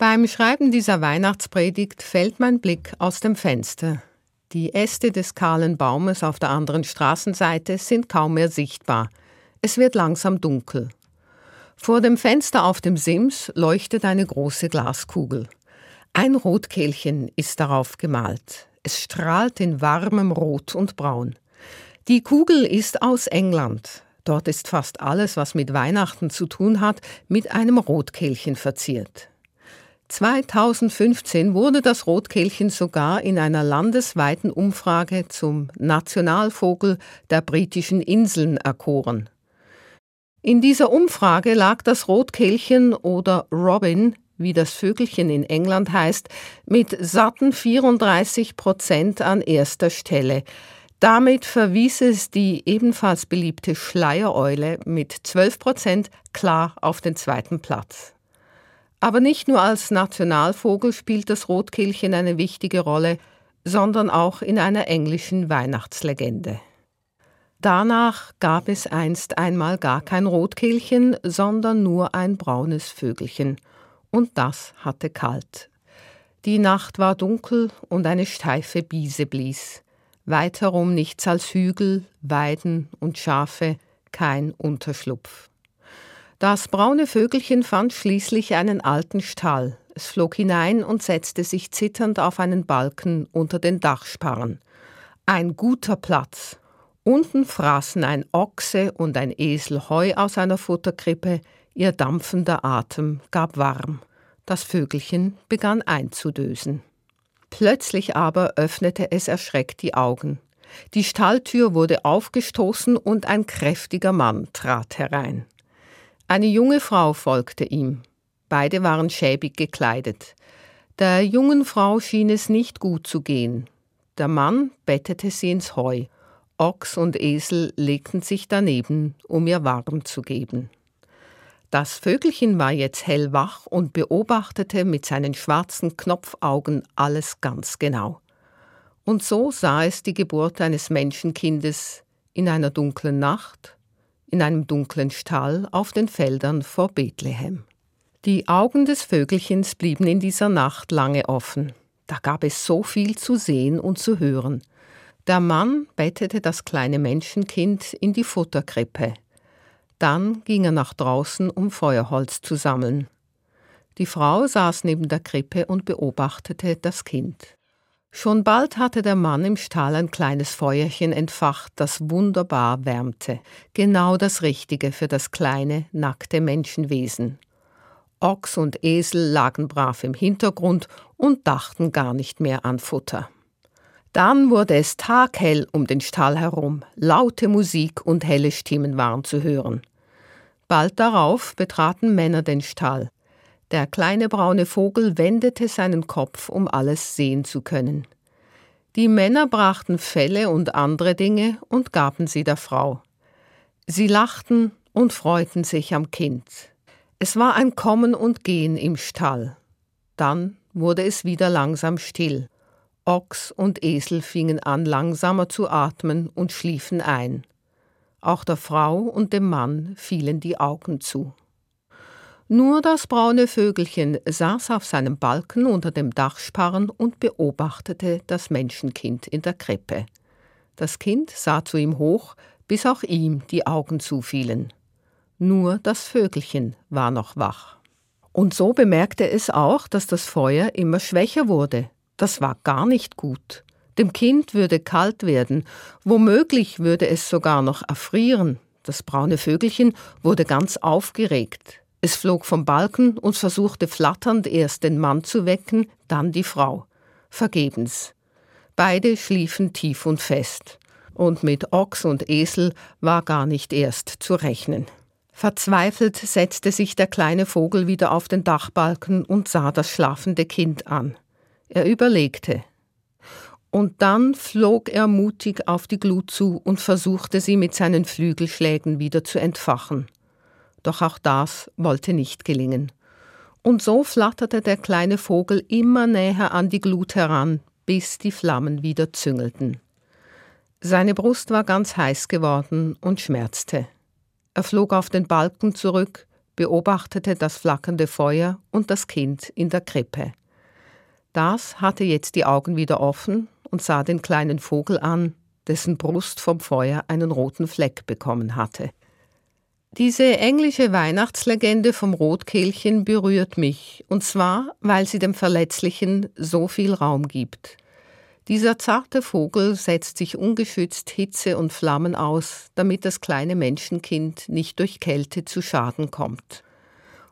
Beim Schreiben dieser Weihnachtspredigt fällt mein Blick aus dem Fenster. Die Äste des kahlen Baumes auf der anderen Straßenseite sind kaum mehr sichtbar. Es wird langsam dunkel. Vor dem Fenster auf dem Sims leuchtet eine große Glaskugel. Ein Rotkehlchen ist darauf gemalt. Es strahlt in warmem Rot und Braun. Die Kugel ist aus England. Dort ist fast alles, was mit Weihnachten zu tun hat, mit einem Rotkehlchen verziert. 2015 wurde das Rotkehlchen sogar in einer landesweiten Umfrage zum Nationalvogel der britischen Inseln erkoren. In dieser Umfrage lag das Rotkehlchen oder Robin, wie das Vögelchen in England heißt, mit satten 34 Prozent an erster Stelle. Damit verwies es die ebenfalls beliebte Schleiereule mit 12 Prozent klar auf den zweiten Platz. Aber nicht nur als Nationalvogel spielt das Rotkehlchen eine wichtige Rolle, sondern auch in einer englischen Weihnachtslegende. Danach gab es einst einmal gar kein Rotkehlchen, sondern nur ein braunes Vögelchen, und das hatte kalt. Die Nacht war dunkel und eine steife Biese blies. Weit herum nichts als Hügel, Weiden und Schafe, kein Unterschlupf. Das braune Vögelchen fand schließlich einen alten Stall. Es flog hinein und setzte sich zitternd auf einen Balken unter den Dachsparren. Ein guter Platz. Unten fraßen ein Ochse und ein Esel Heu aus einer Futterkrippe, ihr dampfender Atem gab warm. Das Vögelchen begann einzudösen. Plötzlich aber öffnete es erschreckt die Augen. Die Stalltür wurde aufgestoßen und ein kräftiger Mann trat herein. Eine junge Frau folgte ihm. Beide waren schäbig gekleidet. Der jungen Frau schien es nicht gut zu gehen. Der Mann bettete sie ins Heu. Ochs und Esel legten sich daneben, um ihr warm zu geben. Das Vögelchen war jetzt hellwach und beobachtete mit seinen schwarzen Knopfaugen alles ganz genau. Und so sah es die Geburt eines Menschenkindes in einer dunklen Nacht, in einem dunklen Stall auf den Feldern vor Bethlehem. Die Augen des Vögelchens blieben in dieser Nacht lange offen. Da gab es so viel zu sehen und zu hören. Der Mann bettete das kleine Menschenkind in die Futterkrippe. Dann ging er nach draußen, um Feuerholz zu sammeln. Die Frau saß neben der Krippe und beobachtete das Kind. Schon bald hatte der Mann im Stall ein kleines Feuerchen entfacht, das wunderbar wärmte, genau das Richtige für das kleine, nackte Menschenwesen. Ochs und Esel lagen brav im Hintergrund und dachten gar nicht mehr an Futter. Dann wurde es taghell um den Stall herum, laute Musik und helle Stimmen waren zu hören. Bald darauf betraten Männer den Stall, der kleine braune Vogel wendete seinen Kopf, um alles sehen zu können. Die Männer brachten Felle und andere Dinge und gaben sie der Frau. Sie lachten und freuten sich am Kind. Es war ein Kommen und Gehen im Stall. Dann wurde es wieder langsam still. Ochs und Esel fingen an langsamer zu atmen und schliefen ein. Auch der Frau und dem Mann fielen die Augen zu. Nur das braune Vögelchen saß auf seinem Balken unter dem Dachsparren und beobachtete das Menschenkind in der Krippe. Das Kind sah zu ihm hoch, bis auch ihm die Augen zufielen. Nur das Vögelchen war noch wach. Und so bemerkte es auch, dass das Feuer immer schwächer wurde. Das war gar nicht gut. Dem Kind würde kalt werden, womöglich würde es sogar noch erfrieren. Das braune Vögelchen wurde ganz aufgeregt. Es flog vom Balken und versuchte flatternd erst den Mann zu wecken, dann die Frau. Vergebens. Beide schliefen tief und fest. Und mit Ochs und Esel war gar nicht erst zu rechnen. Verzweifelt setzte sich der kleine Vogel wieder auf den Dachbalken und sah das schlafende Kind an. Er überlegte. Und dann flog er mutig auf die Glut zu und versuchte sie mit seinen Flügelschlägen wieder zu entfachen doch auch das wollte nicht gelingen. Und so flatterte der kleine Vogel immer näher an die Glut heran, bis die Flammen wieder züngelten. Seine Brust war ganz heiß geworden und schmerzte. Er flog auf den Balken zurück, beobachtete das flackernde Feuer und das Kind in der Krippe. Das hatte jetzt die Augen wieder offen und sah den kleinen Vogel an, dessen Brust vom Feuer einen roten Fleck bekommen hatte. Diese englische Weihnachtslegende vom Rotkehlchen berührt mich, und zwar, weil sie dem Verletzlichen so viel Raum gibt. Dieser zarte Vogel setzt sich ungeschützt Hitze und Flammen aus, damit das kleine Menschenkind nicht durch Kälte zu Schaden kommt.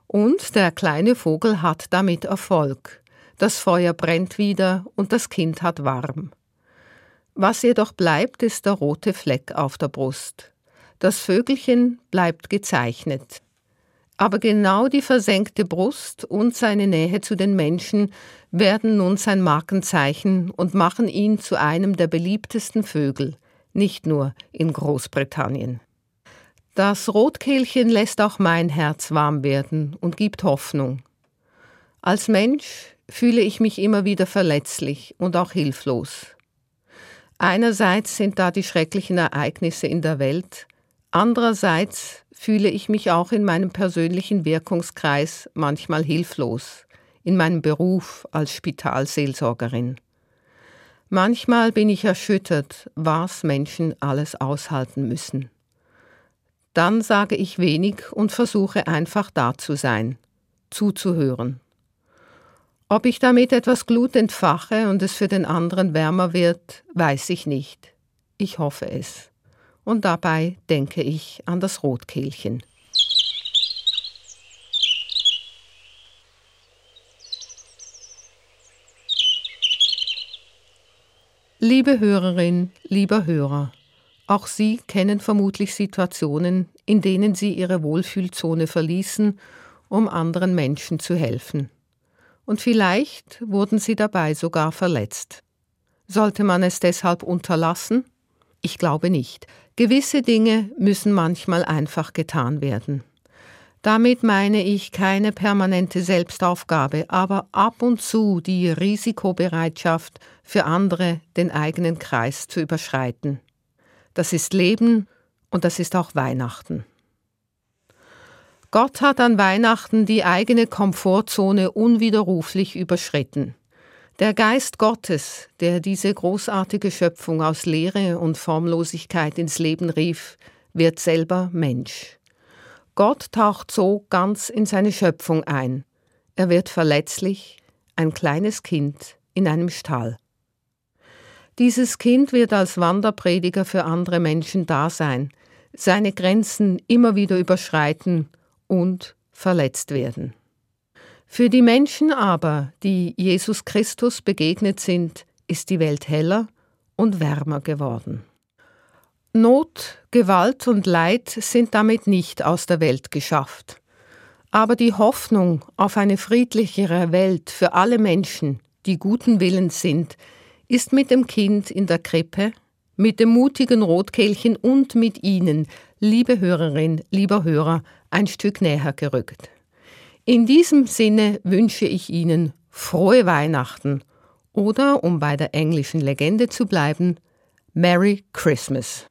Und der kleine Vogel hat damit Erfolg. Das Feuer brennt wieder und das Kind hat warm. Was jedoch bleibt, ist der rote Fleck auf der Brust. Das Vögelchen bleibt gezeichnet. Aber genau die versenkte Brust und seine Nähe zu den Menschen werden nun sein Markenzeichen und machen ihn zu einem der beliebtesten Vögel, nicht nur in Großbritannien. Das Rotkehlchen lässt auch mein Herz warm werden und gibt Hoffnung. Als Mensch fühle ich mich immer wieder verletzlich und auch hilflos. Einerseits sind da die schrecklichen Ereignisse in der Welt, andererseits fühle ich mich auch in meinem persönlichen Wirkungskreis manchmal hilflos, in meinem Beruf als Spitalseelsorgerin. Manchmal bin ich erschüttert, was Menschen alles aushalten müssen. Dann sage ich wenig und versuche einfach da zu sein, zuzuhören. Ob ich damit etwas Glut entfache und es für den anderen wärmer wird, weiß ich nicht. Ich hoffe es. Und dabei denke ich an das Rotkehlchen. Liebe Hörerin, lieber Hörer, auch Sie kennen vermutlich Situationen, in denen Sie Ihre Wohlfühlzone verließen, um anderen Menschen zu helfen und vielleicht wurden sie dabei sogar verletzt. Sollte man es deshalb unterlassen? Ich glaube nicht. Gewisse Dinge müssen manchmal einfach getan werden. Damit meine ich keine permanente Selbstaufgabe, aber ab und zu die Risikobereitschaft, für andere den eigenen Kreis zu überschreiten. Das ist Leben und das ist auch Weihnachten. Gott hat an Weihnachten die eigene Komfortzone unwiderruflich überschritten. Der Geist Gottes, der diese großartige Schöpfung aus Leere und Formlosigkeit ins Leben rief, wird selber Mensch. Gott taucht so ganz in seine Schöpfung ein. Er wird verletzlich, ein kleines Kind in einem Stall. Dieses Kind wird als Wanderprediger für andere Menschen da sein, seine Grenzen immer wieder überschreiten und verletzt werden. Für die Menschen aber, die Jesus Christus begegnet sind, ist die Welt heller und wärmer geworden. Not, Gewalt und Leid sind damit nicht aus der Welt geschafft. Aber die Hoffnung auf eine friedlichere Welt für alle Menschen, die guten Willens sind, ist mit dem Kind in der Krippe, mit dem mutigen Rotkehlchen und mit Ihnen, liebe Hörerin, lieber Hörer, ein Stück näher gerückt. In diesem Sinne wünsche ich Ihnen frohe Weihnachten oder, um bei der englischen Legende zu bleiben, Merry Christmas.